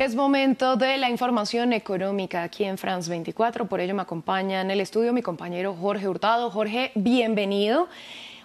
Es momento de la información económica aquí en France 24. Por ello me acompaña en el estudio mi compañero Jorge Hurtado. Jorge, bienvenido.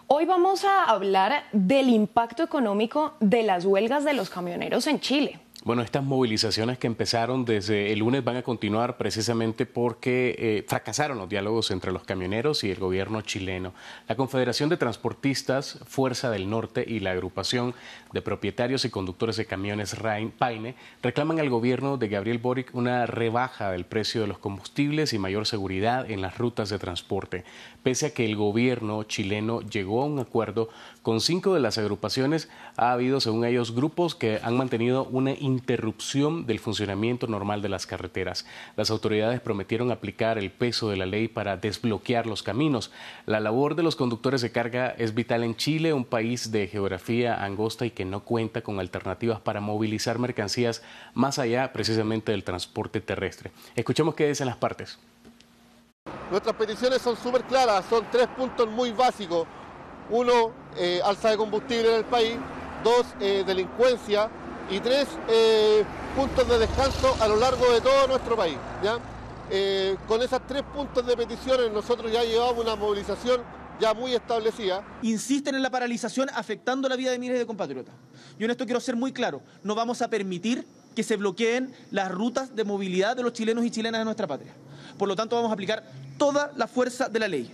Hoy vamos a hablar del impacto económico de las huelgas de los camioneros en Chile. Bueno, estas movilizaciones que empezaron desde el lunes van a continuar precisamente porque eh, fracasaron los diálogos entre los camioneros y el gobierno chileno. La Confederación de Transportistas, Fuerza del Norte y la agrupación de propietarios y conductores de camiones Paine reclaman al gobierno de Gabriel Boric una rebaja del precio de los combustibles y mayor seguridad en las rutas de transporte. Pese a que el gobierno chileno llegó a un acuerdo con cinco de las agrupaciones, ha habido, según ellos, grupos que han mantenido una interrupción del funcionamiento normal de las carreteras. Las autoridades prometieron aplicar el peso de la ley para desbloquear los caminos. La labor de los conductores de carga es vital en Chile, un país de geografía angosta y que no cuenta con alternativas para movilizar mercancías más allá precisamente del transporte terrestre. Escuchemos qué dicen las partes. Nuestras peticiones son súper claras, son tres puntos muy básicos. Uno, eh, alza de combustible en el país. Dos, eh, delincuencia y tres eh, puntos de descanso a lo largo de todo nuestro país. ¿ya? Eh, con esos tres puntos de peticiones nosotros ya llevamos una movilización ya muy establecida. Insisten en la paralización afectando la vida de miles de compatriotas. Yo en esto quiero ser muy claro, no vamos a permitir que se bloqueen las rutas de movilidad de los chilenos y chilenas de nuestra patria. Por lo tanto, vamos a aplicar toda la fuerza de la ley.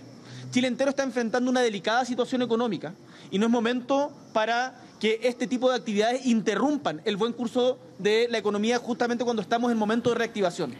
Chile entero está enfrentando una delicada situación económica y no es momento para que este tipo de actividades interrumpan el buen curso de la economía justamente cuando estamos en momento de reactivación.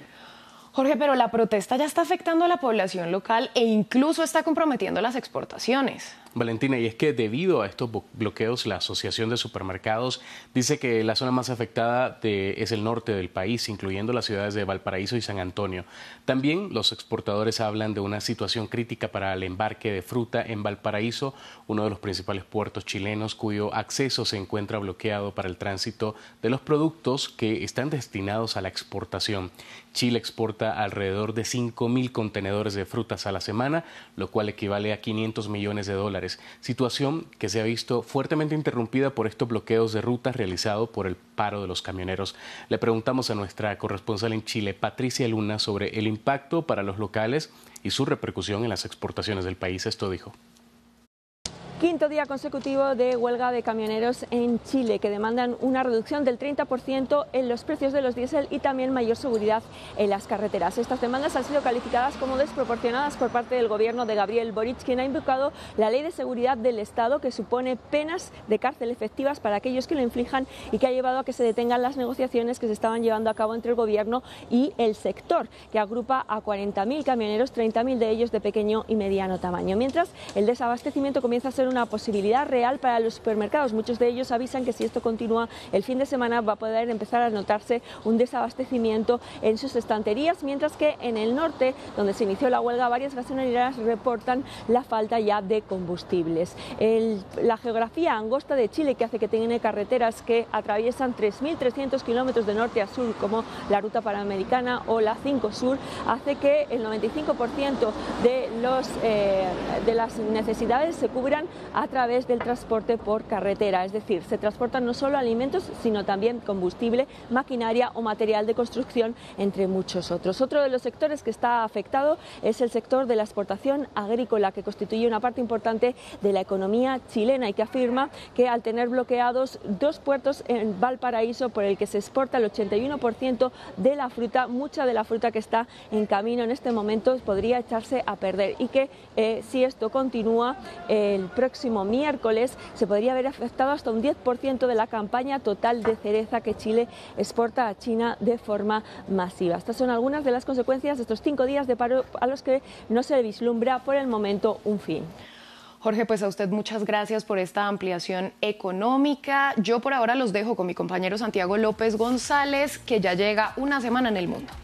Jorge, pero la protesta ya está afectando a la población local e incluso está comprometiendo las exportaciones. Valentina, y es que debido a estos bloqueos, la Asociación de Supermercados dice que la zona más afectada es el norte del país, incluyendo las ciudades de Valparaíso y San Antonio. También los exportadores hablan de una situación crítica para el embarque de fruta en Valparaíso, uno de los principales puertos chilenos cuyo acceso se encuentra bloqueado para el tránsito de los productos que están destinados a la exportación. Chile exporta alrededor de 5.000 contenedores de frutas a la semana, lo cual equivale a 500 millones de dólares situación que se ha visto fuertemente interrumpida por estos bloqueos de rutas realizados por el paro de los camioneros. Le preguntamos a nuestra corresponsal en Chile, Patricia Luna, sobre el impacto para los locales y su repercusión en las exportaciones del país. Esto dijo. Quinto día consecutivo de huelga de camioneros en Chile que demandan una reducción del 30% en los precios de los diésel y también mayor seguridad en las carreteras. Estas demandas han sido calificadas como desproporcionadas por parte del gobierno de Gabriel Boric, quien ha invocado la ley de seguridad del Estado que supone penas de cárcel efectivas para aquellos que lo inflijan y que ha llevado a que se detengan las negociaciones que se estaban llevando a cabo entre el gobierno y el sector, que agrupa a 40.000 camioneros, 30.000 de ellos de pequeño y mediano tamaño. Mientras el desabastecimiento comienza a ser una posibilidad real para los supermercados. Muchos de ellos avisan que si esto continúa el fin de semana va a poder empezar a notarse un desabastecimiento en sus estanterías, mientras que en el norte, donde se inició la huelga, varias gasolineras reportan la falta ya de combustibles. la geografía angosta de Chile, que hace que tenga carreteras que atraviesan 3.300 kilómetros de norte a sur, como la ruta panamericana o la 5 Sur, hace que el 95% de, los, eh, de las necesidades se cubran a través del transporte por carretera, es decir, se transportan no solo alimentos, sino también combustible, maquinaria o material de construcción, entre muchos otros. Otro de los sectores que está afectado es el sector de la exportación agrícola, que constituye una parte importante de la economía chilena y que afirma que al tener bloqueados dos puertos en Valparaíso por el que se exporta el 81% de la fruta, mucha de la fruta que está en camino en este momento podría echarse a perder y que eh, si esto continúa el próximo miércoles se podría haber afectado hasta un 10% de la campaña total de cereza que Chile exporta a China de forma masiva. Estas son algunas de las consecuencias de estos cinco días de paro a los que no se vislumbra por el momento un fin. Jorge, pues a usted muchas gracias por esta ampliación económica. Yo por ahora los dejo con mi compañero Santiago López González, que ya llega una semana en el mundo.